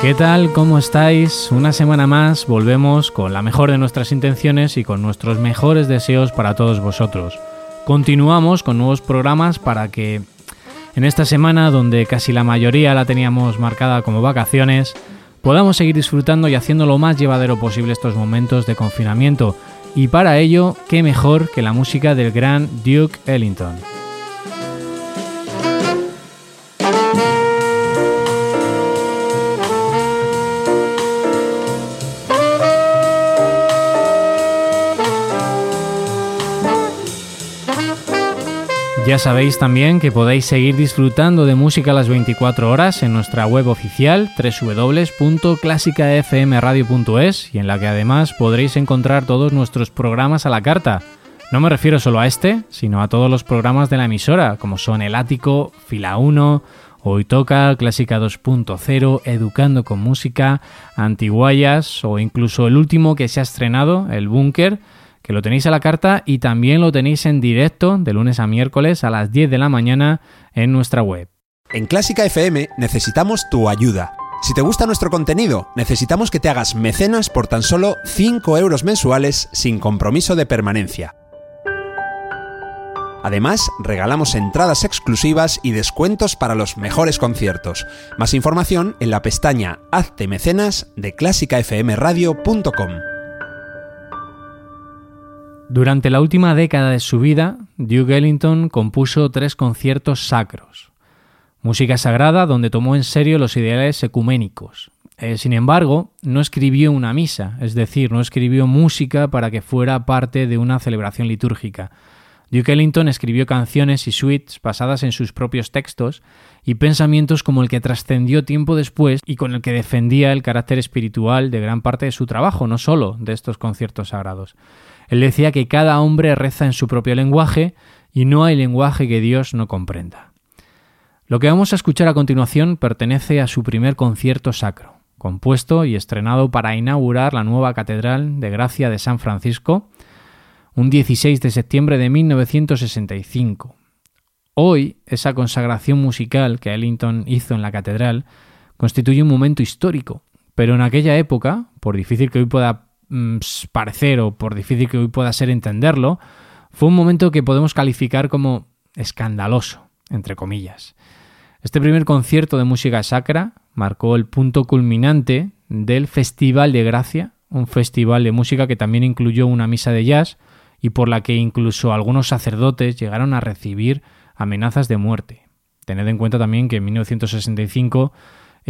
¿Qué tal? ¿Cómo estáis? Una semana más volvemos con la mejor de nuestras intenciones y con nuestros mejores deseos para todos vosotros. Continuamos con nuevos programas para que en esta semana, donde casi la mayoría la teníamos marcada como vacaciones, podamos seguir disfrutando y haciendo lo más llevadero posible estos momentos de confinamiento. Y para ello, qué mejor que la música del gran Duke Ellington. Ya sabéis también que podéis seguir disfrutando de música a las 24 horas en nuestra web oficial www.clásicafmradio.es y en la que además podréis encontrar todos nuestros programas a la carta. No me refiero solo a este, sino a todos los programas de la emisora, como son El Ático, Fila 1, Hoy Toca, Clásica 2.0, Educando con Música, Antiguayas o incluso el último que se ha estrenado, El Búnker, que lo tenéis a la carta y también lo tenéis en directo de lunes a miércoles a las 10 de la mañana en nuestra web. En Clásica FM necesitamos tu ayuda. Si te gusta nuestro contenido, necesitamos que te hagas mecenas por tan solo 5 euros mensuales sin compromiso de permanencia. Además, regalamos entradas exclusivas y descuentos para los mejores conciertos. Más información en la pestaña Hazte mecenas de clásicafmradio.com. Durante la última década de su vida, Duke Ellington compuso tres conciertos sacros. Música sagrada donde tomó en serio los ideales ecuménicos. Eh, sin embargo, no escribió una misa, es decir, no escribió música para que fuera parte de una celebración litúrgica. Duke Ellington escribió canciones y suites basadas en sus propios textos y pensamientos como el que trascendió tiempo después y con el que defendía el carácter espiritual de gran parte de su trabajo, no solo de estos conciertos sagrados. Él decía que cada hombre reza en su propio lenguaje y no hay lenguaje que Dios no comprenda. Lo que vamos a escuchar a continuación pertenece a su primer concierto sacro, compuesto y estrenado para inaugurar la nueva Catedral de Gracia de San Francisco, un 16 de septiembre de 1965. Hoy, esa consagración musical que Ellington hizo en la catedral constituye un momento histórico, pero en aquella época, por difícil que hoy pueda Mm, parecer o por difícil que hoy pueda ser entenderlo, fue un momento que podemos calificar como escandaloso, entre comillas. Este primer concierto de música sacra marcó el punto culminante del Festival de Gracia, un festival de música que también incluyó una misa de jazz y por la que incluso algunos sacerdotes llegaron a recibir amenazas de muerte. Tened en cuenta también que en 1965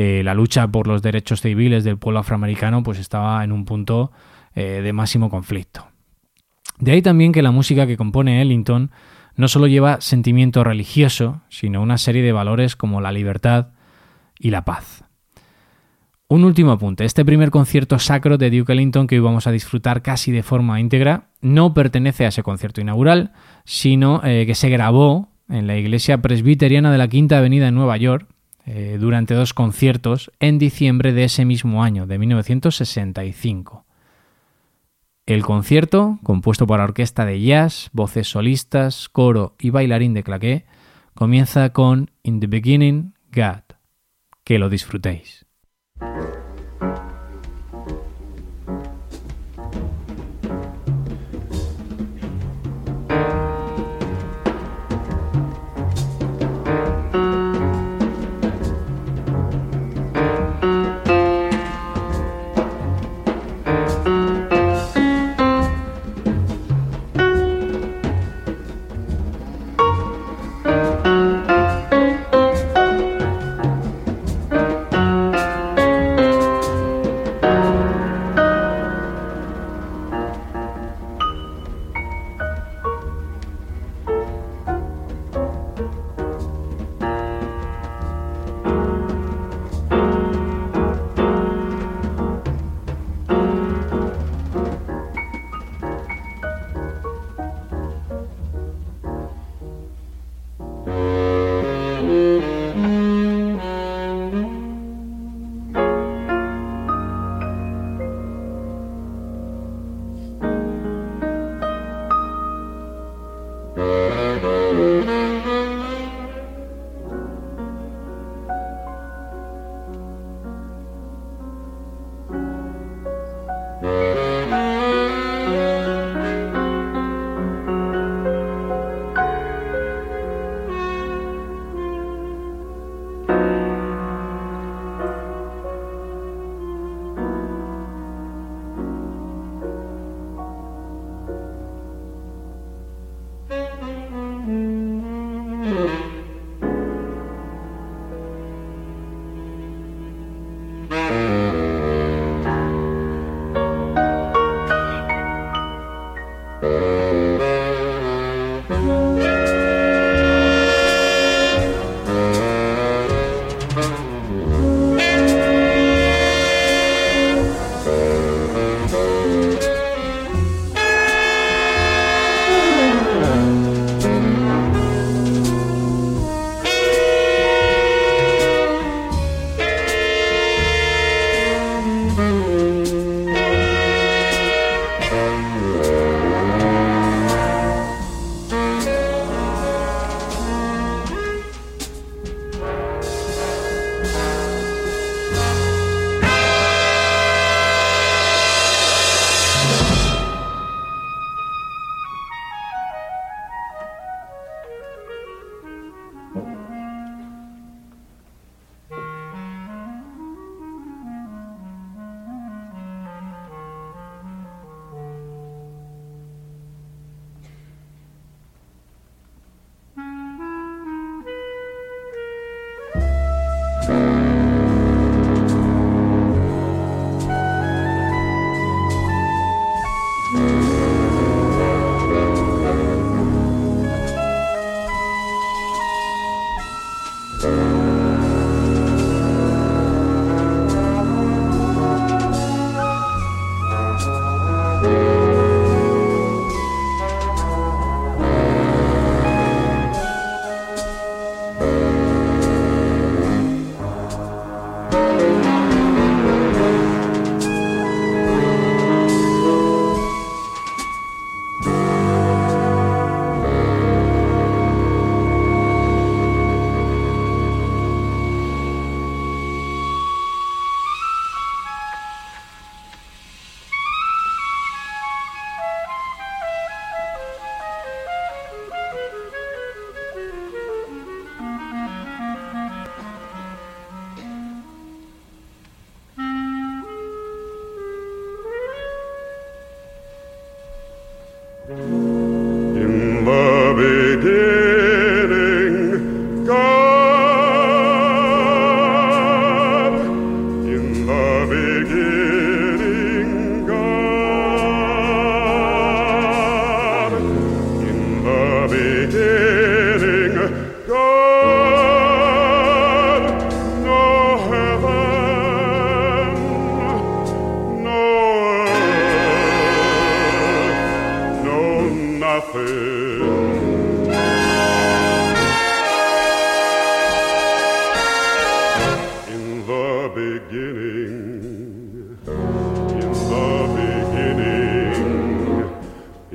eh, la lucha por los derechos civiles del pueblo afroamericano pues estaba en un punto eh, de máximo conflicto. De ahí también que la música que compone Ellington no solo lleva sentimiento religioso, sino una serie de valores como la libertad y la paz. Un último apunte, este primer concierto sacro de Duke Ellington que hoy vamos a disfrutar casi de forma íntegra no pertenece a ese concierto inaugural, sino eh, que se grabó en la iglesia presbiteriana de la Quinta Avenida en Nueva York eh, durante dos conciertos en diciembre de ese mismo año, de 1965. El concierto, compuesto para orquesta de jazz, voces solistas, coro y bailarín de claqué, comienza con In the Beginning, God. Que lo disfrutéis.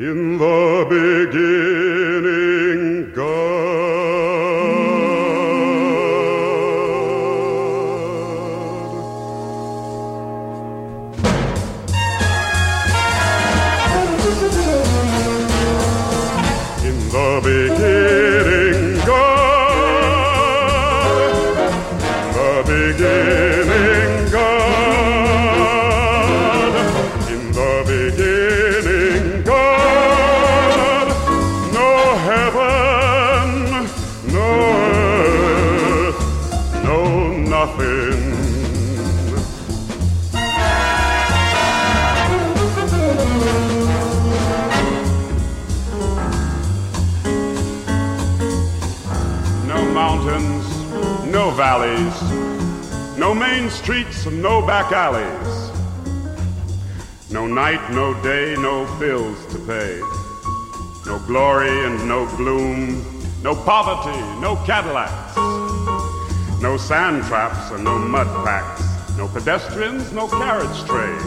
In the beginning. Poverty, no Cadillacs, no sand traps and no mud packs, no pedestrians, no carriage train,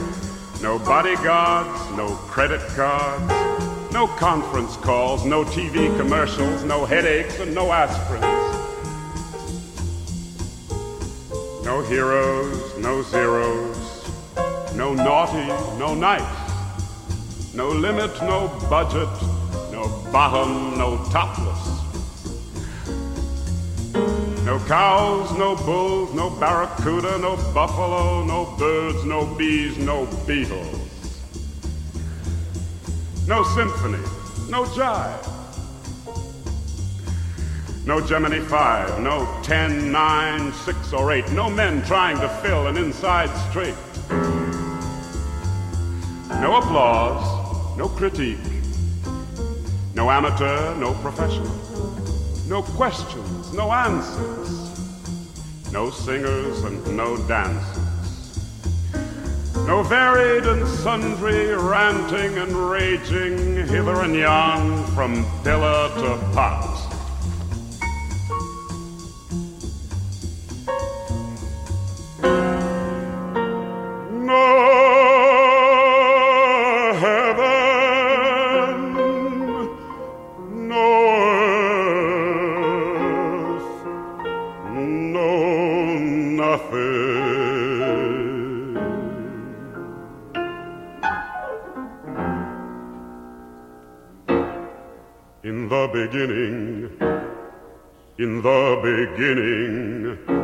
no bodyguards, no credit cards, no conference calls, no TV commercials, no headaches and no aspirins. No heroes, no zeros, no naughty, no nice, no limit, no budget, no bottom, no topless. No cows, no bulls, no barracuda, no buffalo, no birds, no bees, no beetles. No symphony, no jive. No Gemini 5, no 10, 9, 6, or 8. No men trying to fill an inside straight. No applause, no critique, No amateur, no professional. No questions, no answers. No singers and no dancers. No varied and sundry ranting and raging hither and yon from pillar to pot. café. In the beginning, in the beginning.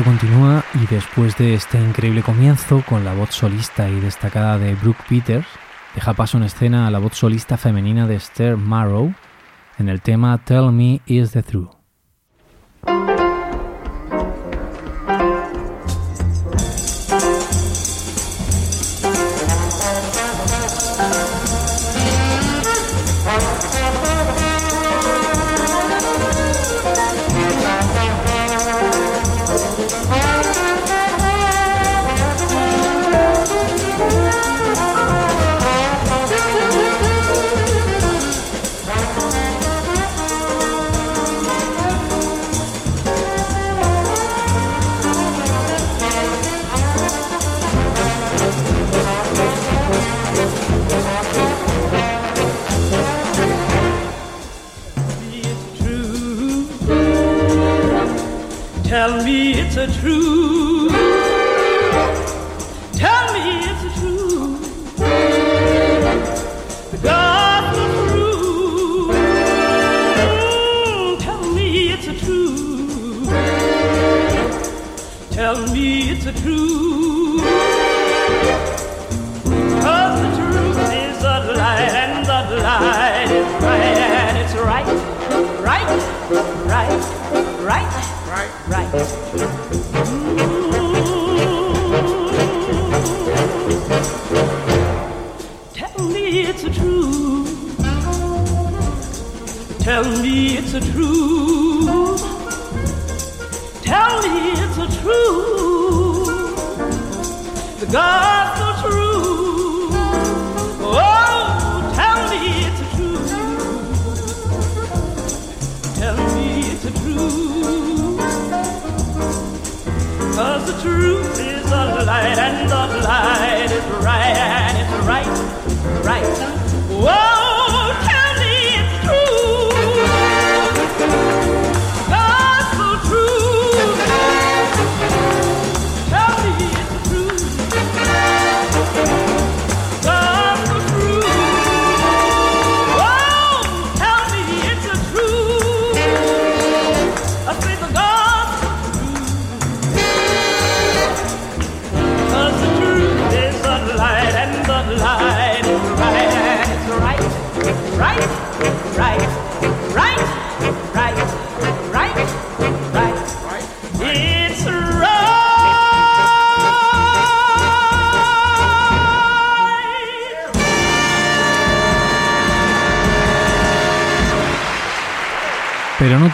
Continúa y después de este increíble comienzo con la voz solista y destacada de Brooke Peters, deja paso en escena a la voz solista femenina de Esther Marrow en el tema Tell Me Is the Truth. the truth.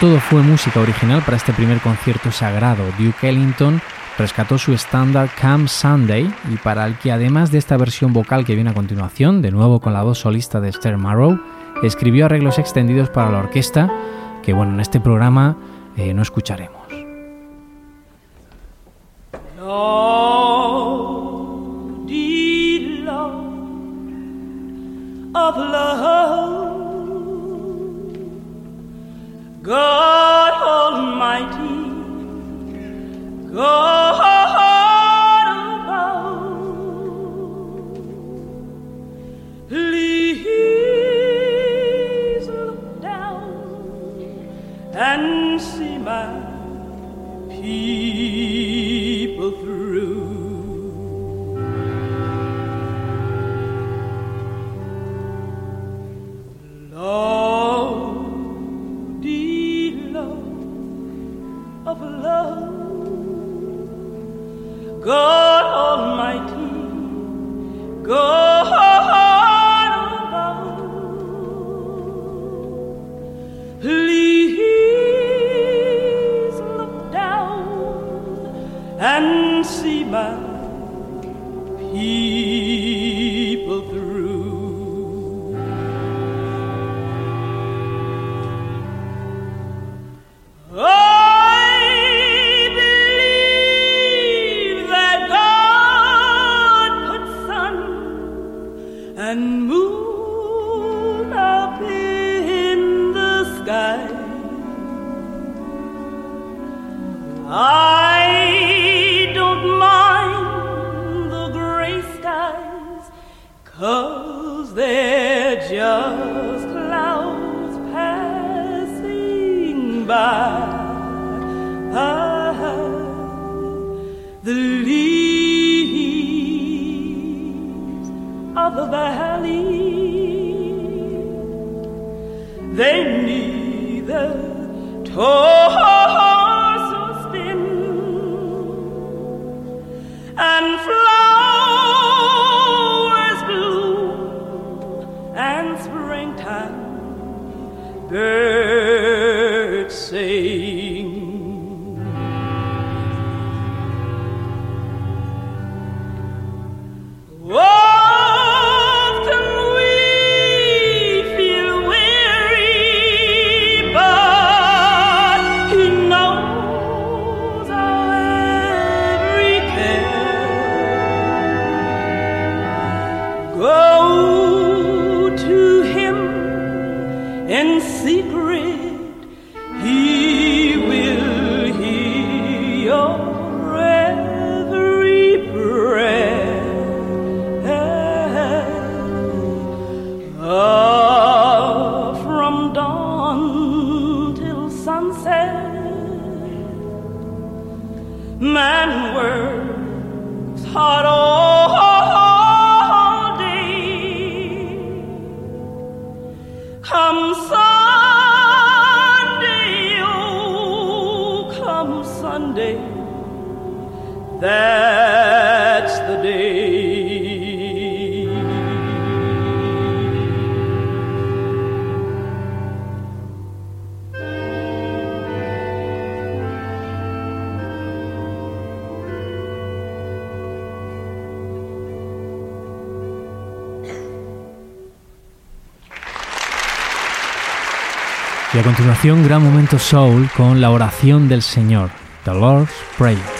todo fue música original para este primer concierto sagrado. Duke Ellington rescató su estándar Camp Sunday y para el que además de esta versión vocal que viene a continuación, de nuevo con la voz solista de Esther Marrow, escribió arreglos extendidos para la orquesta que bueno, en este programa eh, no escucharemos. I don't mind the gray skies, cause they're just clouds passing by. Uh-huh. the leaves of the valley, they neither told. A continuación, gran momento soul con la oración del Señor, The Lord's Prayer.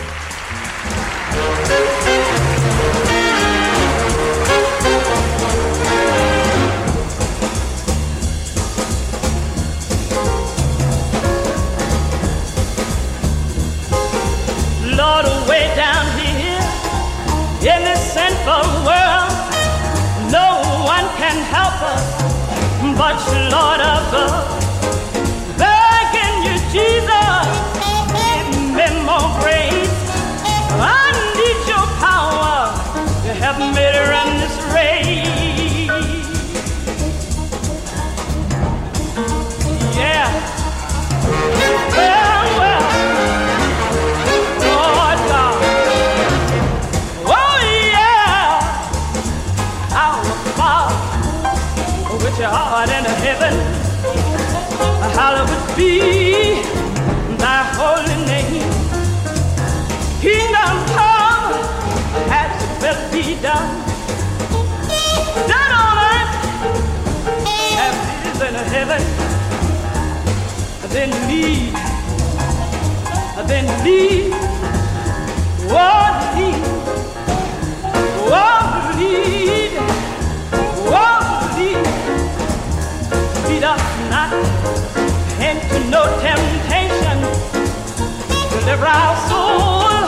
Then leave, then leave, oh leave, lead us not into no temptation, deliver our soul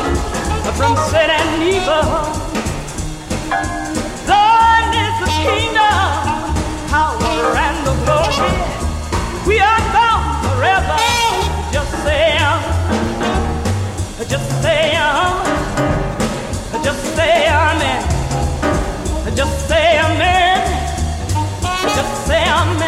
from sin and evil. sound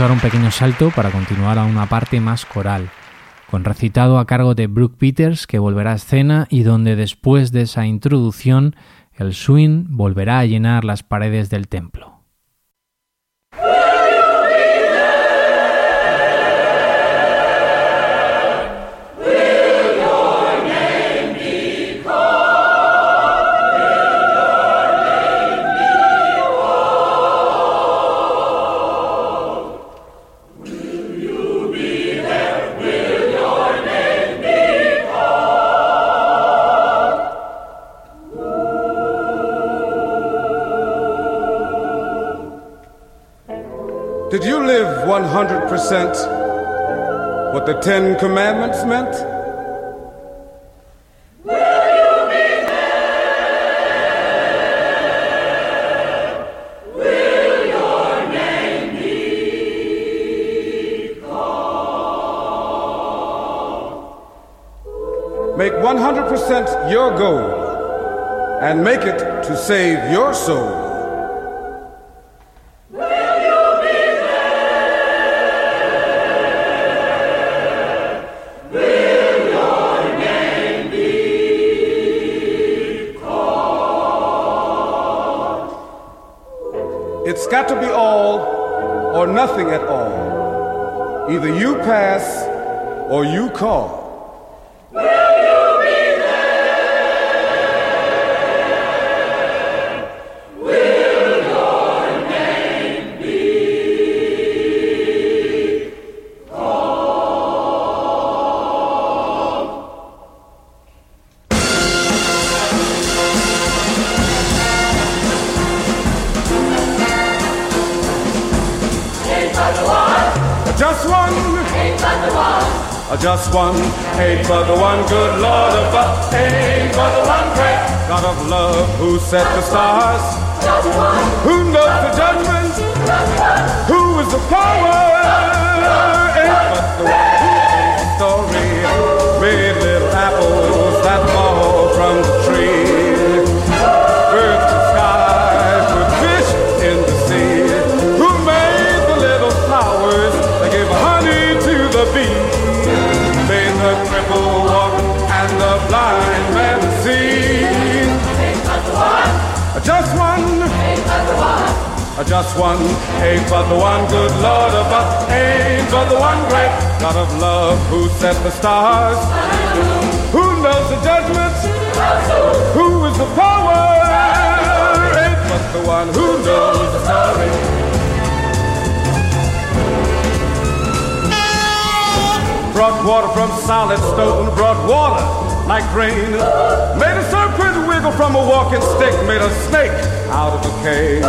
amen. Hacemos ahora un pequeño salto para continuar a una parte más coral, con recitado a cargo de Brooke Peters que volverá a escena y donde después de esa introducción el swing volverá a llenar las paredes del templo. 100% what the Ten Commandments meant? Will you be? Make 100% your goal and make it to save your soul. Either you pass or you call. Just one, ain't but the one. Just one. Hate but uh, the one. Good Lord above, ain't but the one great God of love. Who set the stars, Just one. who knows the judgment, who is the power, ain't but the one who the story, red little apples that fall from the cripple walk and the blind man see. Eight but the one. Just one. Eight but the one. Just one. Hey, but the one good Lord above. Hey, but the one great God of love who set the stars. Who knows the judgments? Who is the power? Hey, but the one who water from solid stone, brought water like rain. Made a serpent wiggle from a walking stick, made a snake out of a cave.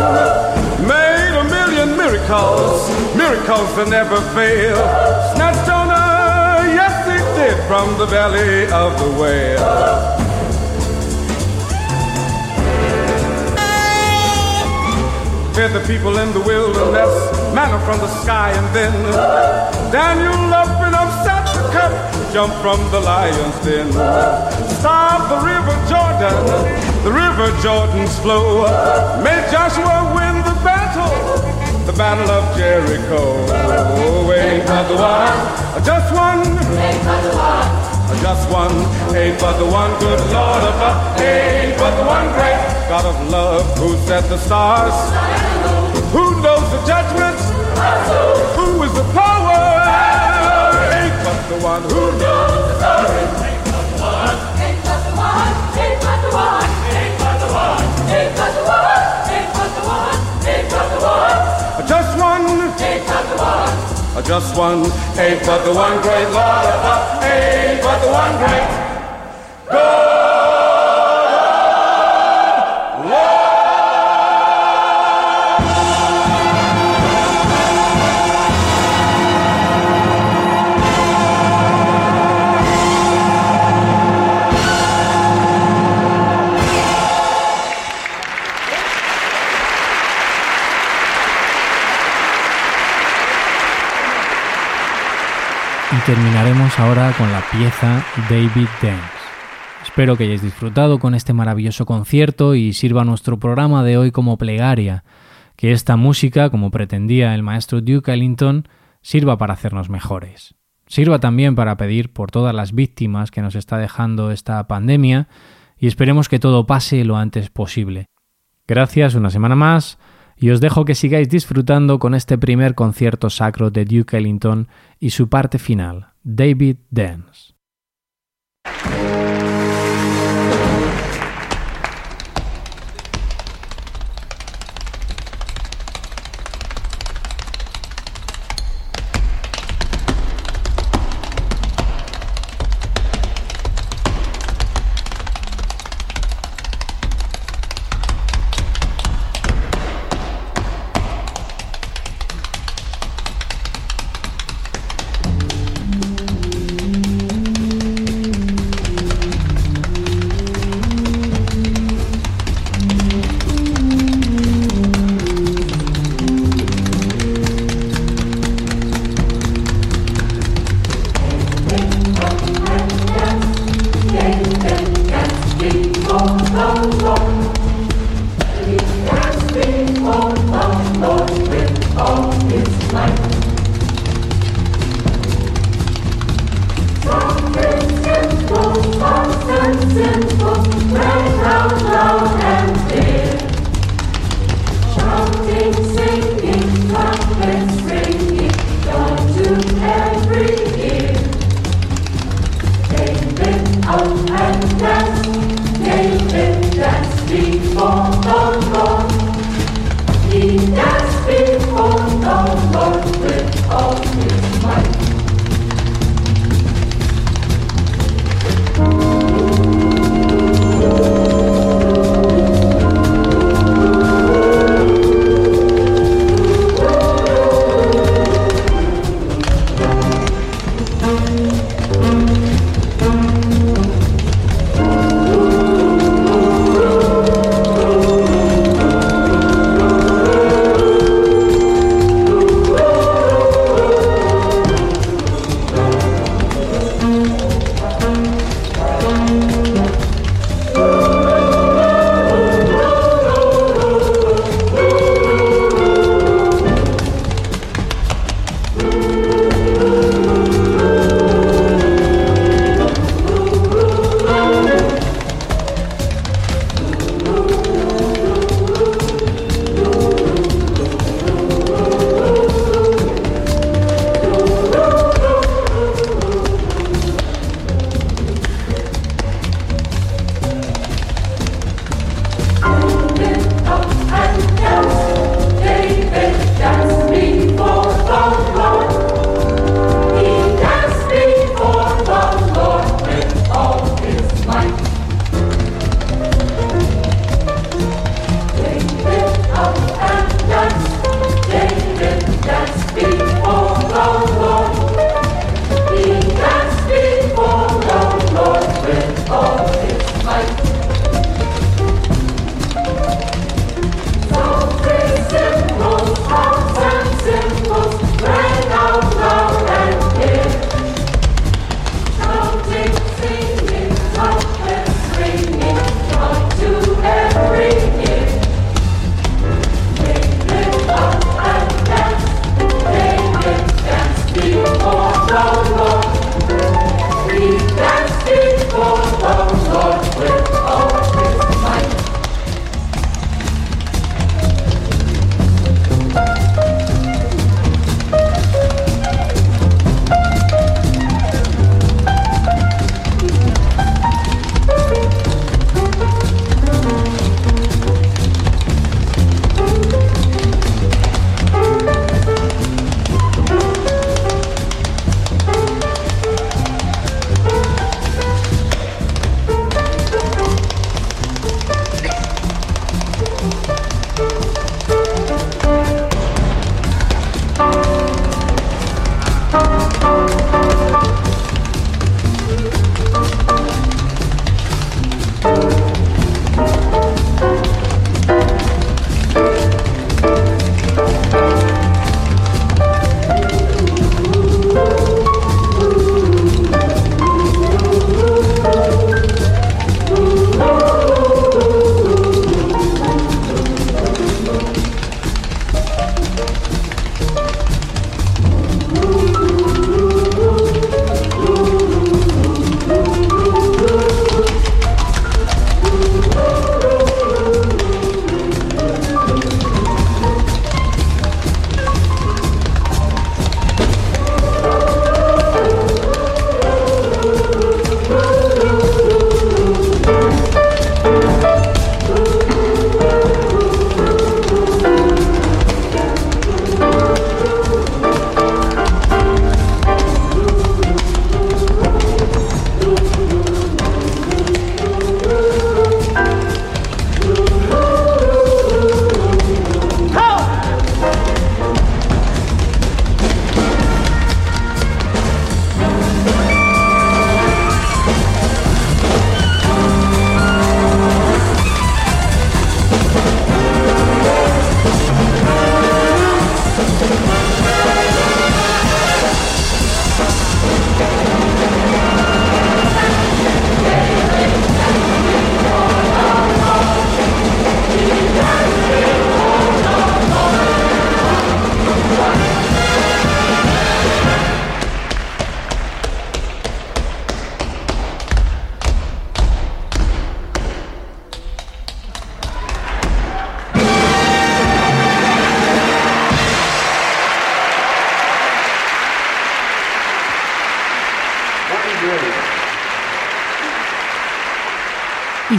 Made a million miracles, miracles that never fail. Snatched Jonah, yes he did, from the belly of the whale. Fed the people in the wilderness, manna from the sky, and then Daniel up and jumped from the lion's den. Stopped the river Jordan, the river Jordan's flow, May Joshua win the battle, the battle of Jericho. Oh, ain't but the one, just one, ain't but the one. Just one, ain't but the one good Lord above, ain't but the one great God of love. Who set the stars, who knows the judgments, who is the power, not the one who knows the story. Ain't but the one. Ain't but the one. Ain't but the one. Ain't but the one. Ain't but the one. Ain't but the one. Ain't but the one. Just one. Ain't but the one. Just one. Ain't but the one great Lord above. Ain't but the one great. Terminaremos ahora con la pieza David Dance. Espero que hayáis disfrutado con este maravilloso concierto y sirva nuestro programa de hoy como plegaria, que esta música, como pretendía el maestro Duke Ellington, sirva para hacernos mejores. Sirva también para pedir por todas las víctimas que nos está dejando esta pandemia y esperemos que todo pase lo antes posible. Gracias una semana más y os dejo que sigáis disfrutando con este primer concierto sacro de Duke Ellington y su parte final, David Dance.